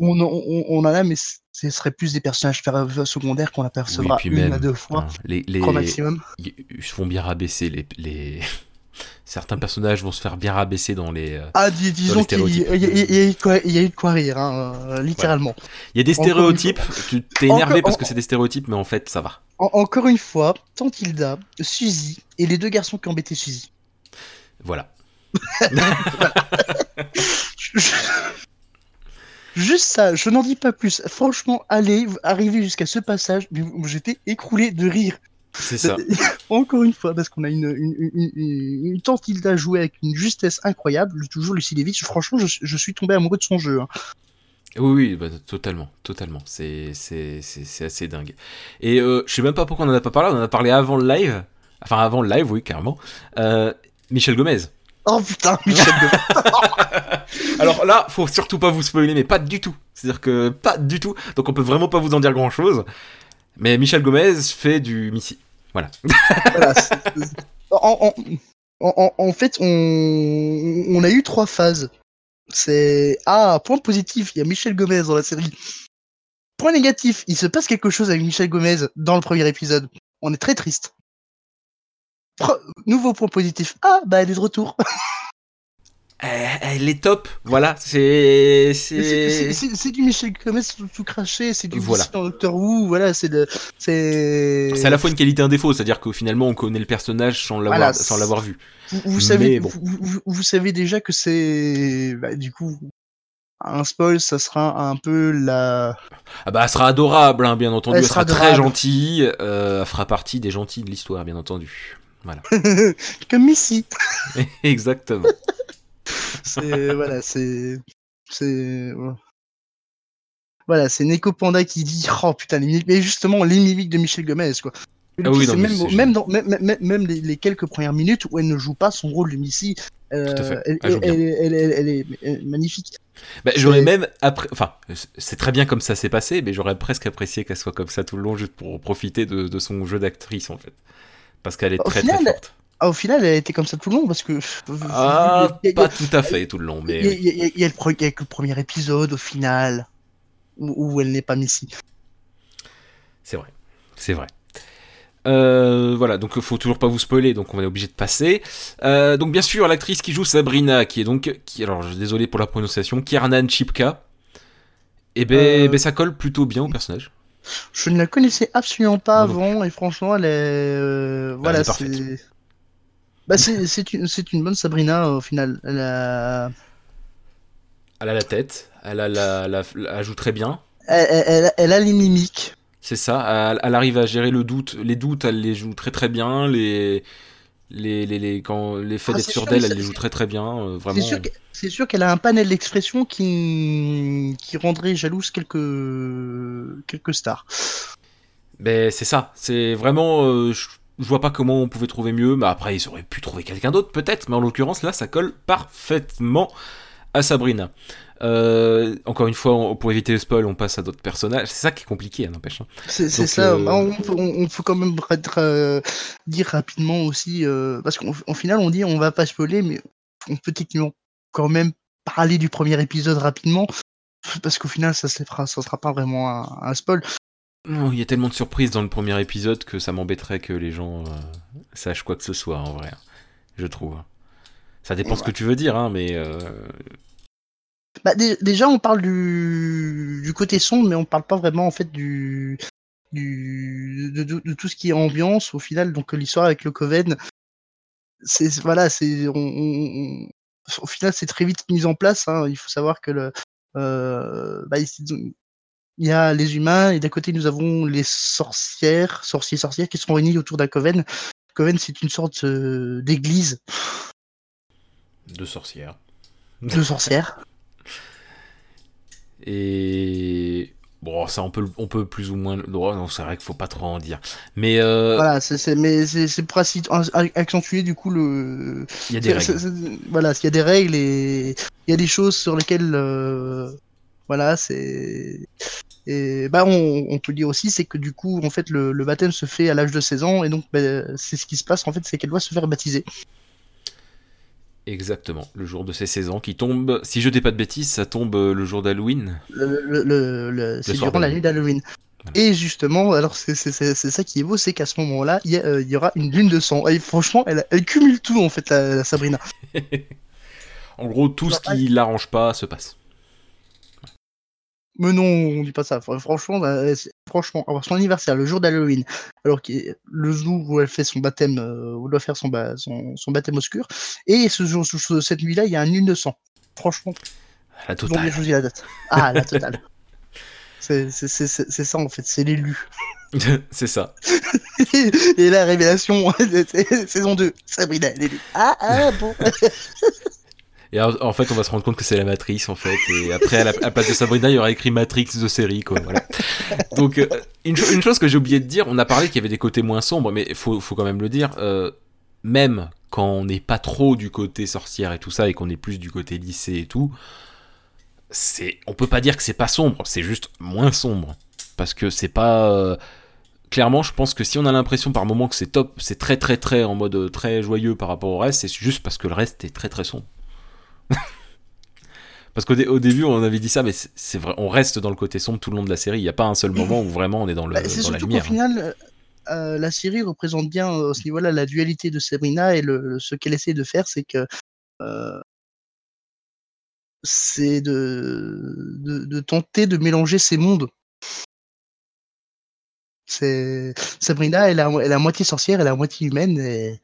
On, on, on en a, mais ce serait plus des personnages secondaires qu'on apercevra puis une même, à deux fois, Hein, les les au maximum. ils se font bien rabaisser les les (laughs) certains personnages vont se faire bien rabaisser dans les euh, Ah, dis- disons qu'il y, y a- y eu de quoi- il y a eu de quoi rire, hein, euh, littéralement. Il y a des Encore stéréotypes, tu t'es énervé Encore- parce que c'est des stéréotypes mais en fait ça va. En- encore une fois, Tantilda, Suzy et les deux garçons qui embêtaient Suzy. Voilà. (laughs) (laughs) Juste ça, je n'en dis pas plus. Franchement, allez, arriver jusqu'à ce passage, j'étais écroulé de rire. C'est ça. (laughs) Encore une fois, parce qu'on a une, une, une, une, Tantilda jouée avec une justesse incroyable, toujours Lucie Levitch. Franchement, je, je suis tombé amoureux de son jeu. hein. Oui, oui, bah, totalement, totalement. C'est assez dingue. Et euh, je sais même pas pourquoi on en a pas parlé. On en a parlé avant le live. Enfin, avant le live, oui, carrément. Euh, Michel Gomez. Oh putain, (laughs) Michel de... (laughs) Alors là, faut surtout pas vous spoiler, mais pas du tout. C'est-à-dire que pas du tout. Donc on peut vraiment pas vous en dire grand-chose. Mais Michel Gomez fait du Missy. Voilà. (laughs) En, en, en, en fait, on, on a eu trois phases. C'est ah point positif, il y a Michel Gomez dans la série. Point négatif, il se passe quelque chose avec Michel Gomez dans le premier épisode. On est très triste. Nouveau point positif. Ah bah elle est de retour. (laughs) Elle, est top. Voilà. C'est, C'est- du Michel Gomez tout, craché, c'est du Voilà. Dans Doctor Who, voilà, c'est de c'est à la fois une qualité et un défaut, c'est-à-dire qu'au finalement on connaît le personnage sans l'avoir, Voilà, sans l'avoir vu. vous, savez bon. vous, vous- vous savez déjà que c'est bah, du coup un spoil, ça sera un peu la Ah bah elle sera adorable, hein, bien entendu. Elle Elle, sera sera, très gentille. euh, elle fera partie des gentils de l'histoire, bien entendu. Voilà. (laughs) comme Missy. (laughs) Exactement. C'est voilà, c'est c'est voilà, c'est Neko Panda qui dit oh putain les mimiques, mais justement les mimiques de Michel Gomez quoi. Ah oui, non, même, dans, même, les, les quelques premières minutes où elle ne joue pas son rôle de Missy, euh, fait. elle, est magnifique. Bah, j'aurais même après, enfin, c'est très bien comme ça s'est passé, mais j'aurais presque apprécié qu'elle soit comme ça tout le long, juste pour profiter de, de son jeu d'actrice en fait, parce qu'elle est Au très final, très forte. Ah, au final, elle a été comme ça tout le long parce que. Ah, a- pas tout à fait tout le long, mais il y a- il y le que le premier épisode au final où, où elle n'est pas Missy. c'est vrai, c'est vrai. Euh, voilà, donc faut toujours pas vous spoiler, donc on est obligé de passer. Euh, donc bien sûr, l'actrice qui joue Sabrina, qui est donc, qui, alors je- désolé pour la prononciation, Kiernan Chipka, et ben, Euh. ben, ça colle plutôt bien au personnage. Je ne la connaissais absolument pas non avant et franchement, elle est. euh, voilà, c'est. Bah, c'est c'est une, une bonne Sabrina au final. Elle a- Elle a la tête, elle a la, la- elle joue très bien. elle, elle- elle- elle a les mimiques. C'est ça, elle, elle arrive à gérer le doute, les doutes, elle les joue très très bien, les les les, les quand les faits Ah, d'être sûr d'elle, elle les joue très très bien, euh, vraiment. C'est sûr que- c'est sûr qu'elle a un panel d'expression qui, qui rendrait jalouse quelques, quelques stars. Ben c'est ça, c'est vraiment, euh, je, je vois pas comment on pouvait trouver mieux, mais après ils auraient pu trouver quelqu'un d'autre peut-être, mais en l'occurrence là ça colle parfaitement à Sabrina. Euh, encore une fois, on- pour éviter le spoil, on passe à d'autres personnages. C'est ça qui est compliqué, hein, n'empêche. hein. C'est ça. euh, bah, On, peut, on, on peut quand même être, dire rapidement aussi, euh, parce qu'en en final, on dit on va pas spoiler, mais on peut techniquement quand même parler du premier épisode rapidement, parce qu'au final, ça se fera, ça sera pas vraiment un, un spoil. Oh, il y a tellement de surprises dans le premier épisode que ça m'embêterait que les gens euh, sachent quoi que ce soit en vrai. Je trouve. Ça dépend ce que tu veux dire, hein, mais. Euh, bah, déjà, on parle du... du côté sombre, mais on parle pas vraiment en fait du, du... De, de, tout ce qui est ambiance au final. Donc l'histoire avec le Coven, c'est voilà, c'est on, au final c'est très vite mis en place. Hein. Il faut savoir que le euh, bah, il y a les humains et d'un côté nous avons les sorcières, sorciers sorcières qui sont réunis autour d'un coven. Coven c'est une sorte euh, d'église de sorcières. De sorcières. Et bon, ça on peut, on peut plus ou moins le droit. Non, c'est vrai qu'il faut pas trop en dire. Mais euh, voilà, c'est mais c'est pour accentuer du coup le. Il y a des règles. voilà, il y a des règles et il y a des choses sur lesquelles euh, voilà, c'est et bah on, on, peut dire aussi c'est que du coup en fait le, le baptême se fait à l'âge de 16 ans et donc bah, c'est ce qui se passe en fait c'est qu'elle doit se faire baptiser. Exactement, le jour de ses 16 ans qui tombe, si je dis pas de bêtises, ça tombe euh, le jour d'Halloween. Le, le, c'est durant la nuit d'Halloween. Et justement, alors c'est ça qui est beau, c'est qu'à ce moment-là, il y, euh, y, aura une lune de sang. Et franchement, elle, elle cumule tout en fait, la, Sabrina. (laughs) en gros, tout ce qui l'arrange pas se passe. Mais non, on dit pas ça. Franchement, bah, franchement, alors son anniversaire, le jour d'Halloween, alors que le jour où elle fait son baptême, euh, où elle doit faire son, son, baptême obscur, et ce jour, cette nuit-là, il y a un lune de sang. Franchement. La totale. Choisi la date. Ah, la totale. (laughs) c'est ça en fait, c'est l'élu. (laughs) c'est ça. (laughs) et la révélation, saison 2, Sabrina, l'élu. Ah, ah, bon. Et en fait, on va se rendre compte que c'est la Matrice, en fait. Et après, à la, place de Sabrina, il y aura écrit Matrix de série, quoi. Donc, euh, une, chose que j'ai oublié de dire, on a parlé qu'il y avait des côtés moins sombres, mais il faut, faut, quand même le dire. Euh, même quand on n'est pas trop du côté sorcière et tout ça, et qu'on est plus du côté lycée et tout, c'est, on peut pas dire que c'est pas sombre, c'est juste moins sombre. Parce que c'est pas. Euh, clairement, je pense que si on a l'impression par moment que c'est top, c'est très très très en mode très joyeux par rapport au reste, c'est juste parce que le reste est très très sombre. (laughs) Parce qu'au début, on avait dit ça, mais c'est vrai, on reste dans le côté sombre tout le long de la série. Il n'y a pas un seul moment où vraiment on est dans, le, bah, dans la lumière. Au final, euh, euh, la série représente bien euh, à ce niveau-là la dualité de Sabrina et le, ce qu'elle essaie de faire, c'est que c'est de, de, tenter de mélanger ces mondes. Sabrina, elle, elle est à moitié sorcière, elle est à moitié humaine et,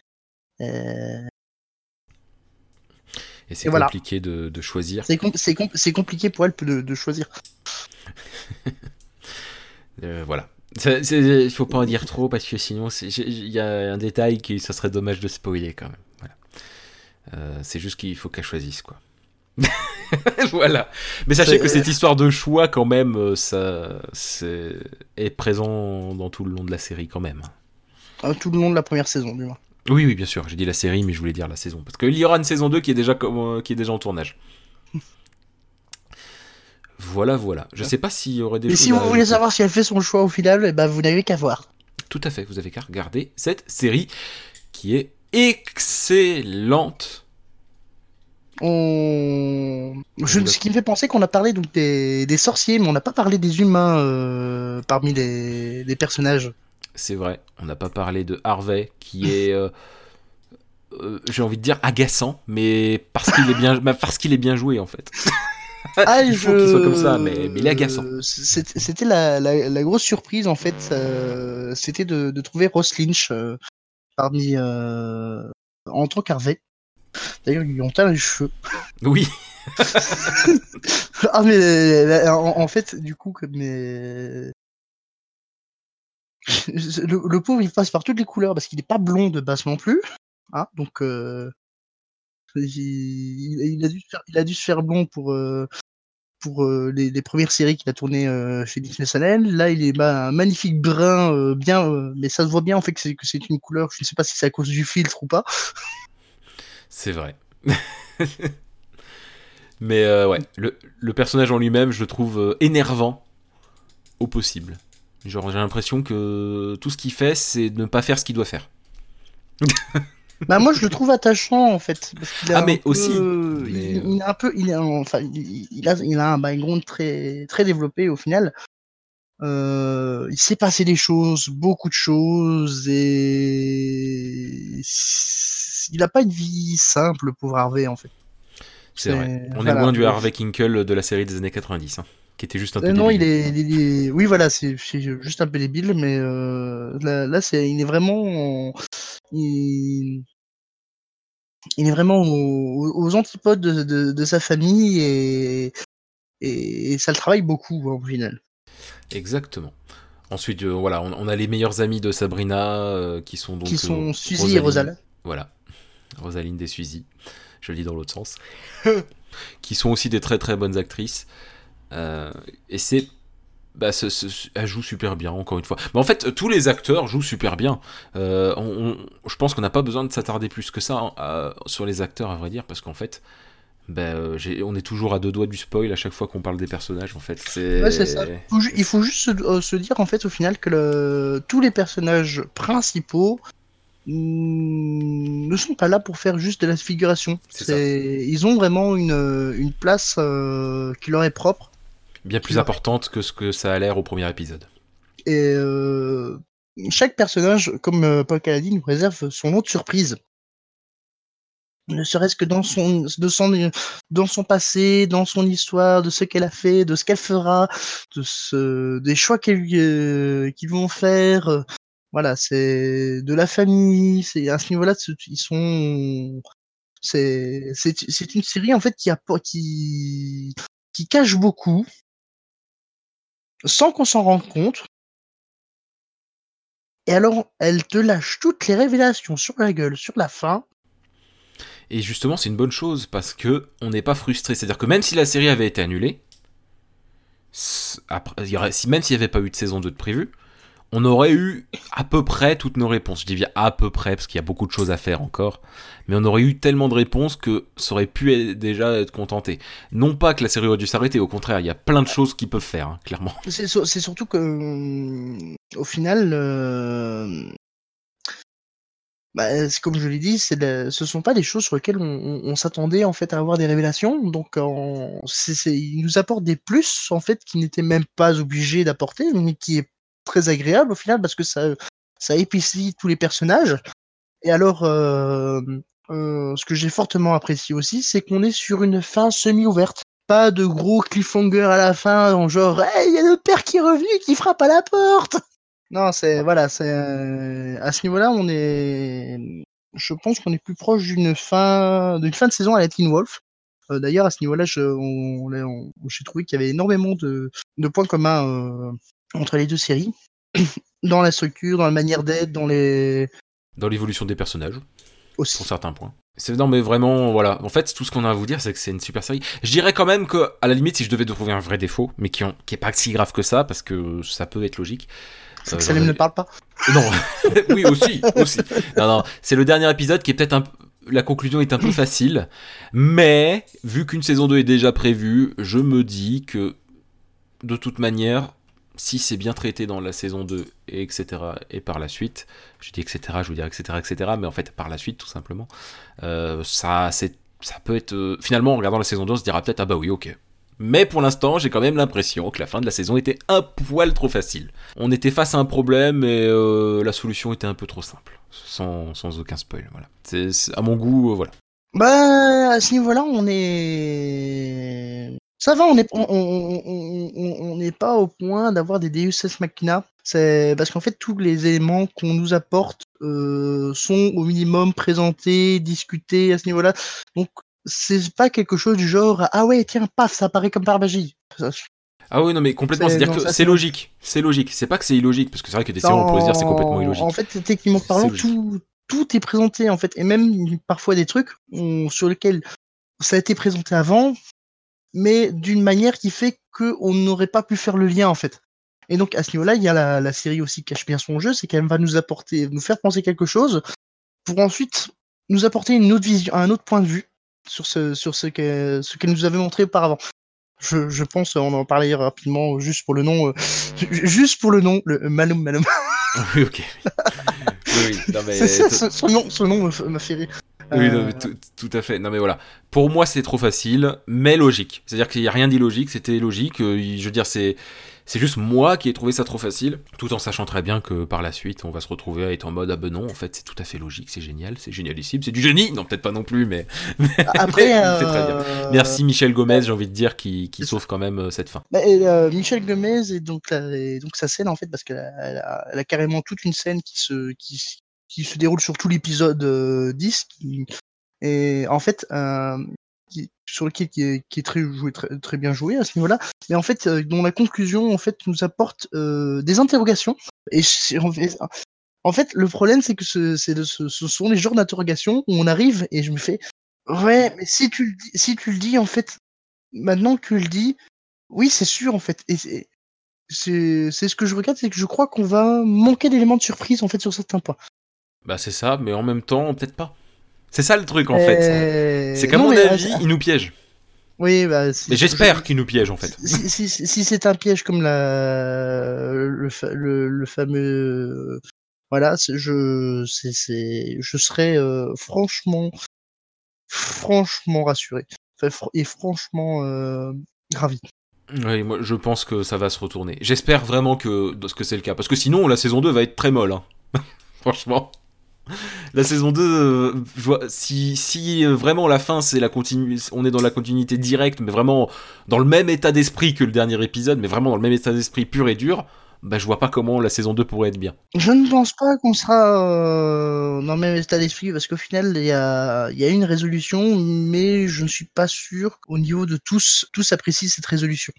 et c'est compliqué de, choisir. C'est compliqué pour elle de, choisir. (laughs) Euh, voilà. Il faut pas en dire trop parce que sinon il y a un détail qui ça serait dommage de spoiler quand même. Voilà. Euh, c'est juste qu'il faut qu'elle choisisse quoi. (laughs) voilà. Mais sachez que cette histoire de choix quand même euh, ça est, est présent dans tout le long de la série quand même. Ah, tout le long de la première saison du moins. Oui, oui, bien sûr. J'ai dit la série, mais je voulais dire la saison. Parce qu'il y aura une saison 2 qui est déjà, euh, qui est déjà en tournage. (laughs) voilà, voilà. Je sais pas s'il y aurait des. Mais si vous voulez savoir si elle fait son choix au final, eh ben, vous n'avez qu'à voir. Tout à fait. Vous avez qu'à regarder cette série qui est excellente. On... Je, ce qui me fait penser qu'on a parlé donc des, sorciers, mais on n'a pas parlé des humains euh, parmi les personnages c'est vrai. On n'a pas parlé de Harvey, qui est, euh, euh, j'ai envie de dire, agaçant, mais parce qu'il est bien, (laughs) parce qu'il est bien joué en fait. Ah, (laughs) il faut qu'il soit comme ça, mais, il est agaçant. C'était la, grosse surprise en fait, euh, c'était de, trouver Ross Lynch parmi en tant qu'Harvey. D'ailleurs, ils ont teint les cheveux. (laughs) Oui. ah mais en, fait, du coup, comme (laughs) le, pauvre, il passe par toutes les couleurs parce qu'il n'est pas blond de base non plus. Hein, donc, euh, il, a dû faire, se faire blond pour, euh, pour euh, les, premières séries qu'il a tournées chez Disney Channel. Là, il est bah, un magnifique brun, bien, mais ça se voit bien en fait que c'est une couleur. Je ne sais pas si c'est à cause du filtre ou pas. C'est vrai. (laughs) mais ouais, le, le, personnage en lui-même, je le trouve énervant au possible. Genre, j'ai l'impression que tout ce qu'il fait, c'est ne pas faire ce qu'il doit faire. (laughs) bah moi je le trouve attachant en fait. ah mais aussi. Il, a un peu, il a, enfin, il, a, il a un background très très développé au final. Euh, il s'est passé des choses, beaucoup de choses, et il n'a pas une vie simple, pour Harvey, en fait. C'est vrai. On est loin du Harvey Kinkle de la série des années 90, hein, qui était juste un peu. non, il est, Oui, voilà, c'est juste un peu débile, mais euh, là, c'est, il est vraiment. Il... est vraiment aux, antipodes de, sa famille et... et, ça le travaille beaucoup hein, au final. Exactement. Ensuite, euh, voilà, on, a les meilleurs amis de Sabrina euh, qui sont donc. Qui sont Suzy et Rosaline. Voilà. Rosaline des Suzy. Je le dis dans l'autre sens. (laughs) qui sont aussi des très très bonnes actrices. Euh, et c'est. Bah, elle joue super bien, encore une fois. Mais en fait, tous les acteurs jouent super bien. je pense qu'on n'a pas besoin de s'attarder plus que ça hein, sur les acteurs, à vrai dire, parce qu'en fait, ben, euh, on est toujours à deux doigts du spoil à chaque fois qu'on parle des personnages en fait. C'est ça. Il faut, juste euh, se, dire en fait au final que tous les personnages principaux ne sont pas là pour faire juste de la figuration. Ils ont vraiment une, place euh, qui leur est propre. Bien plus importante que ce que ça a l'air au premier épisode. Et chaque personnage, comme Paul Caladine, nous réserve son lot de surprise ne serait-ce que dans son, de son, dans son passé, dans son histoire, de ce qu'elle a fait, de ce qu'elle fera, de ce, des choix euh, qu'ils vont faire. Voilà, c'est de la famille. C'est à ce niveau-là, ils sont. C'est, c'est, une série en fait qui a qui qui cache beaucoup, sans qu'on s'en rende compte. Et alors, elle te lâche toutes les révélations sur la gueule, sur la fin et justement, c'est une bonne chose parce que on n'est pas frustré. C'est-à-dire que même si la série avait été annulée, même s'il n'y avait pas eu de saison 2 de prévu, on aurait eu à peu près toutes nos réponses. Je dis bien à peu près parce qu'il y a beaucoup de choses à faire encore, mais on aurait eu tellement de réponses que ça aurait pu déjà être contenté. Non pas que la série aurait dû s'arrêter, au contraire, il y a plein de choses qui peuvent faire, hein, clairement. C'est surtout que, hum, au final, euh, bah, comme je l'ai dit, c'est ne ce sont pas des choses sur lesquelles on, s'attendait en fait à avoir des révélations. Donc, en, il nous apporte des plus en fait qui n'étaient même pas obligés d'apporter, mais qui est très agréable au final parce que ça, ça tous les personnages. Et alors, euh, euh, ce que j'ai fortement apprécié aussi, c'est qu'on est sur une fin semi-ouverte. Pas de gros cliffhanger à la fin, en genre, il y a le père qui est revenu, qui frappe à la porte. Non, c'est voilà, c'est à ce niveau-là, on est, je pense qu'on est plus proche d'une fin, d'une fin de saison à la Teen Wolf. Euh, d'ailleurs, à ce niveau-là, j'ai trouvé qu'il y avait énormément de, de points communs euh, entre les deux séries, (coughs) dans la structure, dans la manière d'être, dans les, dans l'évolution des personnages, aussi. pour certains points. C'est non mais vraiment voilà. En fait, tout ce qu'on a à vous dire, c'est que c'est une super série. Je dirais quand même que à la limite, si je devais trouver un vrai défaut, mais qui, ont, qui est pas si grave que ça, parce que ça peut être logique, c'est que Salim ne parle pas. Non, (laughs) oui aussi, aussi. Non, non, c'est le dernier épisode qui est peut-être un la conclusion est un peu (coughs) facile, mais vu qu'une saison 2 est déjà prévue, je me dis que de toute manière, si c'est bien traité dans la saison 2 et etc et par la suite, je dis etc, je veux dire etc etc, mais en fait par la suite tout simplement, euh, ça peut être euh, finalement en regardant la saison 2 on se dira peut-être ah bah oui ok mais pour l'instant, j'ai quand même l'impression que la fin de la saison était un poil trop facile. On était face à un problème et euh, la solution était un peu trop simple, sans, aucun spoil. Voilà. À mon goût, voilà. Bah, à ce niveau-là, on est. Ça va, on n'est on, on, on, pas au point d'avoir des Deus Ex Machina. C'est parce qu'en fait, tous les éléments qu'on nous apporte euh, sont au minimum présentés, discutés à ce niveau-là. Donc, c'est pas quelque chose du genre ah ouais tiens paf ça apparaît comme par magie. Ah oui non mais complètement c'est à dire que c'est logique c'est logique c'est pas que c'est illogique parce que c'est vrai que des séries on pourrait se dire c'est complètement illogique. En fait techniquement parlant tout tout est présenté en fait et même parfois des trucs sur lesquels ça a été présenté avant mais d'une manière qui fait que on n'aurait pas pu faire le lien en fait. Et donc à ce niveau-là, il y a la, la série aussi qui cache bien son jeu, c'est qu'elle va nous apporter, nous faire penser quelque chose, pour ensuite nous apporter une autre vision, un autre point de vue, sur ce, sur ce qu'elle nous avait montré auparavant. Je, je, pense, on en parlait rapidement, juste pour le nom, euh, juste pour le nom, le euh, Malum Malum. (laughs) oui, ok. (laughs) oui, non, mais... son nom, son nom m'a fait rire. Oui, non, euh, tout, tout, à fait. Non, mais voilà. Pour moi, c'est trop facile, mais logique. C'est-à-dire qu'il n'y a rien d'illogique, c'était logique. Je veux dire, c'est C'est juste moi qui ai trouvé ça trop facile, tout en sachant très bien que par la suite, on va se retrouver à être en mode ah ben non, en fait, c'est tout à fait logique, c'est génial, c'est génialissime, c'est du génie. Non, peut-être pas non plus, mais. (laughs) Après, (laughs) c'est très bien. euh, Merci Michel Gomez, j'ai envie de dire, qui, qui sauve quand même euh, cette fin. Bah, et, euh, Michel Gomez et donc, et donc sa scène en fait parce qu'elle a, a, carrément toute une scène qui se qui, qui se déroule sur tout l'épisode euh, 10 qui, et en fait euh, sur lequel qui est, est très joué très, bien joué à ce niveau-là et en fait euh, dont la conclusion en fait nous apporte euh, des interrogations et en fait, le problème c'est que ce, ce, ce sont les genres d'interrogations où on arrive et je me fais ouais mais si tu le dis, si tu le dis en fait maintenant que tu le dis oui, c'est sûr en fait. Et c'est ce que je regarde, c'est que je crois qu'on va manquer d'éléments de surprise en fait sur certains points. Bah, c'est ça, mais en même temps, peut-être pas. C'est ça le truc, en fait. Euh, C'est qu'à mon mais, avis, euh, il nous piège. Oui, bah. si- Et j'espère qu'il nous piège, en fait. Si, si, si- si c'est un piège comme la le, fa- le, le fameux voilà, je c'est je serais euh, franchement franchement rassuré Enfin, fr- et franchement euh, ravi. Oui, moi, je pense que ça va se retourner. J'espère vraiment que, que c'est le cas. Parce que sinon, la saison 2 va être très molle. hein. (laughs) Franchement. La saison 2, euh, je vois- si, si euh, vraiment la fin, c'est la continu, on est dans la continuité directe, mais vraiment dans le même état d'esprit que le dernier épisode, mais vraiment dans le même état d'esprit pur et dur, bah, je vois pas comment la saison 2 pourrait être bien. Je ne pense pas qu'on sera euh, dans le même état d'esprit parce qu'au final, il y a, il y a une résolution, mais je ne suis pas sûr qu'au niveau de tous, tous apprécient cette résolution.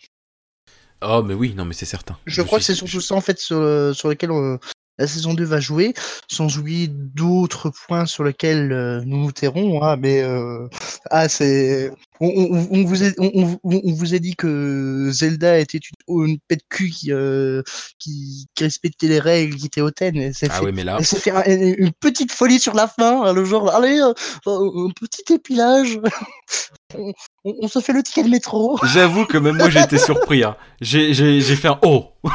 Oh, mais oui, non, mais c'est certain. Je, crois suis- que c'est surtout ça en fait sur, sur lequel euh, la saison 2 va jouer, sans oublier d'autres points sur lesquels euh, nous nous tairons. hein, mais euh, ah, c'est on, on- on vous a, on, on- on vous a dit que Zelda était une, une pète cul qui, euh, qui, qui respectait les règles, qui était hautaine. et c'est Ah fait oui, mais là, elle s'est fait un- une une petite folie sur la fin, hein, le genre, allez, euh, un petit épilage. On, se fait le ticket de métro. j'avoue que même moi j'ai été surpris. Hein. J'ai fait un oh (laughs)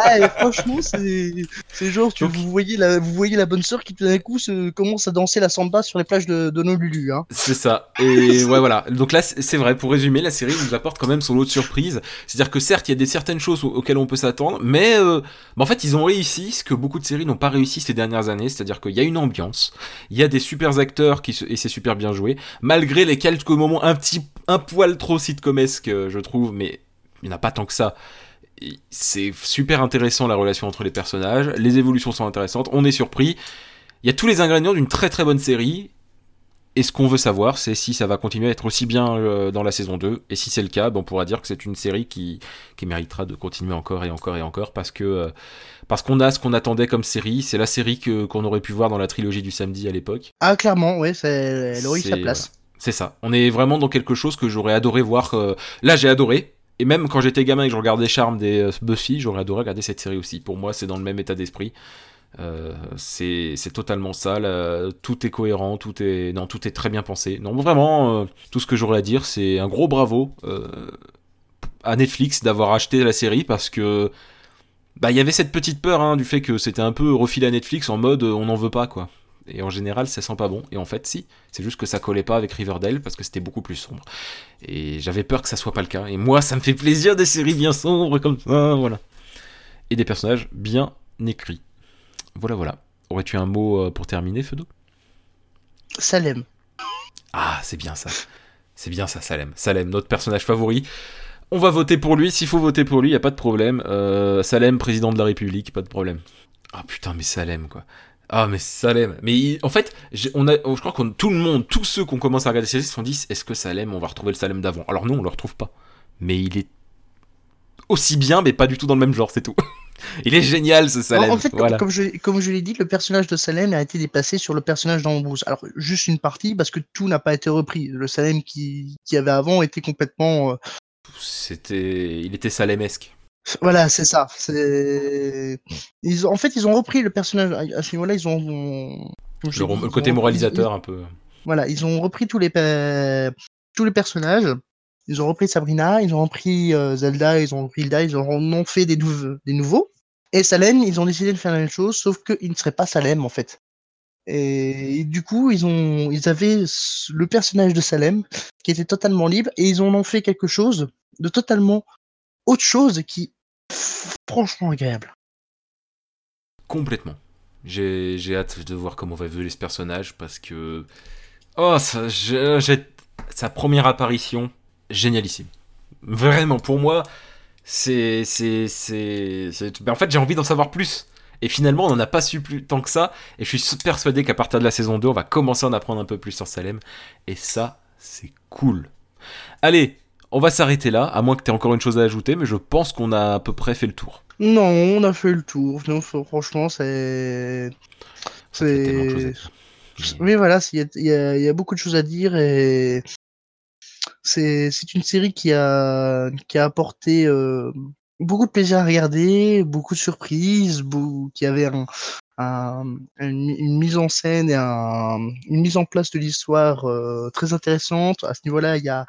Ah, franchement, c'est genre, tu, vous, voyez la, vous voyez la bonne sœur qui tout d'un coup se, commence à danser la samba sur les plages de, de Honolulu. Hein. C'est ça. Et ouais, voilà. Donc là, c'est vrai. Pour résumer, la série nous apporte quand même son lot de surprises. C'est-à-dire que certes, il y a des certaines choses au- auxquelles on peut s'attendre, mais euh, bah, en fait, ils ont réussi ce que beaucoup de séries n'ont pas réussi ces dernières années. C'est-à-dire qu'il y a une ambiance, il y a des super acteurs qui se- et c'est super bien joué, malgré les quelques moments un petit, un poil trop sitcomesques, euh, je trouve, mais il n'y en a pas tant que ça. C'est super intéressant la relation entre les personnages, les évolutions sont intéressantes, on est surpris. Il y a tous les ingrédients d'une très très bonne série. Et ce qu'on veut savoir, c'est si ça va continuer à être aussi bien euh, dans la saison 2. Et si c'est le cas, ben, on pourra dire que c'est une série qui, qui méritera de continuer encore et encore et encore parce que euh, parce qu'on a ce qu'on attendait comme série. C'est la série que qu'on aurait pu voir dans la trilogie du samedi à l'époque. Ah, clairement, c'est- elle aurait eu sa place. C'est ça. On est vraiment dans quelque chose que j'aurais adoré voir. euh, Là, j'ai adoré. Et même quand j'étais gamin et que je regardais Charme des euh, Buffy, j'aurais adoré regarder cette série aussi. Pour moi, c'est dans le même état d'esprit. Euh, c'est totalement ça. Tout est cohérent, tout est non, tout est très bien pensé. Non, vraiment, tout ce que j'aurais à dire, c'est un gros bravo à Netflix d'avoir acheté la série parce que bah il y avait cette petite peur hein, du fait que c'était un peu refilé à Netflix en mode on n'en veut pas quoi. Et en général, ça sent pas bon. Et en fait, si. C'est juste que ça collait pas avec Riverdale parce que c'était beaucoup plus sombre. Et j'avais peur que ça soit pas le cas. Et moi, ça me fait plaisir des séries bien sombres comme ça, voilà. Et des personnages bien écrits. Voilà, voilà. Aurais-tu un mot euh, pour terminer, Feudo Salem. Ah, c'est bien ça. C'est bien ça, Salem. Salem, notre personnage favori. On va voter pour lui. S'il faut voter pour lui, y a pas de problème. Euh, Salem, président de la République, pas de problème. Ah putain, mais Salem, quoi. Ah, mais Salem. Mais il- en fait, on a, je crois que tout le monde, tous ceux qu'on commence à regarder ces se sont dit est-ce que Salem, on va retrouver le Salem d'avant Alors non, on le retrouve pas. Mais il est aussi bien, mais pas du tout dans le même genre, c'est tout. (laughs) il est génial, ce Salem. En, fait, comme- voilà. comme, je, comme je l'ai dit, le personnage de Salem a été déplacé sur le personnage d'Ambrose. Alors, juste une partie, parce que tout n'a pas été repris. Le Salem qui, qui avait avant était complètement... euh, C'était, il était Salemesque. Voilà, c'est ça. C'est... Ils, ont- en fait, ils ont repris le personnage. À ce niveau-là, ils ont... Le, dit, côté ont- moralisateur, un peu. Voilà, ils ont repris tous les, pe- tous les personnages. Ils ont repris Sabrina, ils ont repris euh, Zelda, ils ont repris Hilda, ils en ont fait des, nouveaux- des nouveaux. Et Salem, ils ont décidé de faire la même chose, sauf qu'il ne serait pas Salem en fait. Et, du coup, ils ont, ils avaient le personnage de Salem qui était totalement libre et ils en ont fait quelque chose de totalement autre chose qui franchement agréable. Complètement. J'ai hâte de voir comment va évoluer ce personnage parce que. Oh, ça, sa première apparition, génialissime. Vraiment, pour moi, c'est. c'est, ben, en fait, j'ai envie d'en savoir plus. Et finalement, on n'en a pas su plus tant que ça. Et je suis persuadé qu'à partir de la saison 2, on va commencer à en apprendre un peu plus sur Salem. Et ça, c'est cool. Allez, on va s'arrêter là, à moins que tu aies encore une chose à ajouter, mais je pense qu'on a à peu près fait le tour. Non, on a fait le tour. Non, franchement, c'est. C'est. Mais voilà, il y, a beaucoup de choses à dire et c'est une série qui a, qui a apporté euh, beaucoup de plaisir à regarder, beaucoup de surprises, qui avait un, une, mise en scène et une mise en place de l'histoire euh, très intéressante. À ce niveau-là, il y a,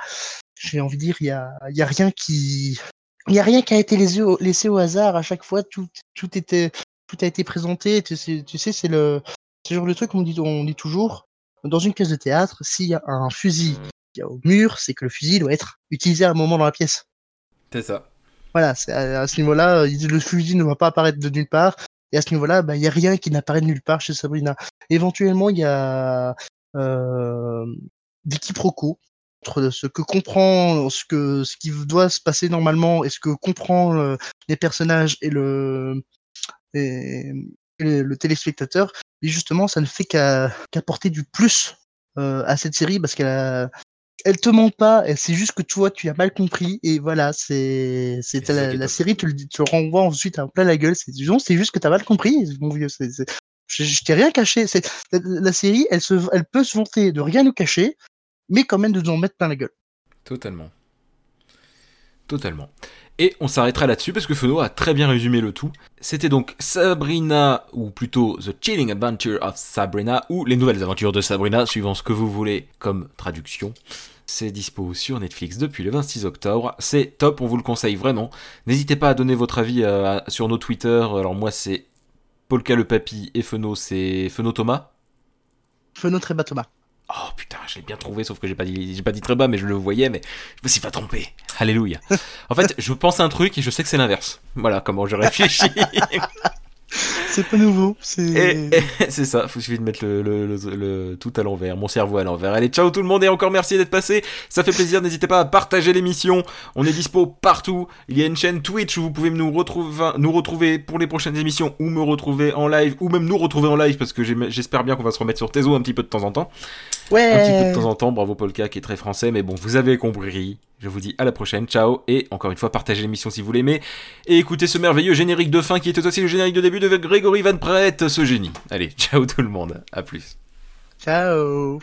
j'ai envie de dire, il y a, y a rien qui, il y a rien qui a été laissé au, laissé au hasard. À chaque fois, tout, tout était, tout a été présenté. Tu sais, tu sais c'est le, c'est genre le truc qu'on dit, on dit toujours. Dans une pièce de théâtre, s'il y a un fusil mmh. au mur, c'est que le fusil doit être utilisé à un moment dans la pièce. C'est ça. Voilà, c'est à, ce niveau-là, le fusil ne va pas apparaître de nulle part. Et à ce niveau-là, bah, il n'y a rien qui n'apparaît nulle part chez Sabrina. Éventuellement, il y a euh, des quiproquos entre ce que comprend, ce que ce qui doit se passer normalement et ce que comprend euh, les personnages et le et, le, téléspectateur. Et justement, ça ne fait qu'apporter du plus euh, à cette série parce qu'elle a, elle te ment pas, c'est juste que tu vois, tu as mal compris, et voilà, c'est, c'est la, série, tu le, tu le renvoies ensuite à plein la gueule, c'est, c'est juste que tu as mal compris, mon vieux, je, t'ai rien caché, c'est, la, série, elle se, elle peut se vanter de rien nous cacher, mais quand même de nous en mettre plein la gueule. Totalement. Totalement. Et on s'arrêtera là-dessus parce que Feno a très bien résumé le tout. C'était donc Sabrina, ou plutôt The Chilling Adventure of Sabrina, ou Les Nouvelles Aventures de Sabrina, suivant ce que vous voulez comme traduction. C'est dispo sur Netflix depuis le 26 octobre. C'est top, on vous le conseille vraiment. N'hésitez pas à donner votre avis euh, sur nos Twitter. Alors moi c'est Polka le Papy et Feno c'est Feno Thomas. Feno Tréba Thomas. Oh putain, je l'ai bien trouvé, sauf que j'ai pas dit, j'ai pas très bas, mais je le voyais, mais je me suis pas trompé. Alléluia. En fait, je pense à un truc et je sais que c'est l'inverse. Voilà comment je réfléchis. (laughs) (laughs) c'est pas nouveau. C'est (laughs) ça, faut suffit de mettre le, le, tout à l'envers, mon cerveau à l'envers. Allez, ciao tout le monde et encore merci d'être passé. Ça fait plaisir, n'hésitez pas à partager l'émission. On est dispo partout. Il y a une chaîne Twitch où vous pouvez nous retrouver, nous retrouver pour les prochaines émissions ou me retrouver en live ou même nous retrouver en live parce que j'espère bien qu'on va se remettre sur Tezo un petit peu de temps en temps. Ouais. Un petit peu de temps en temps. Bravo Polka qui est très français, mais bon, vous avez compris. Je vous dis à la prochaine, ciao, et encore une fois, partagez l'émission si vous l'aimez, et écoutez ce merveilleux générique de fin qui était aussi le générique de début de Grégory Van Prête, ce génie. Allez, (laughs) ciao tout le monde, à plus. Ciao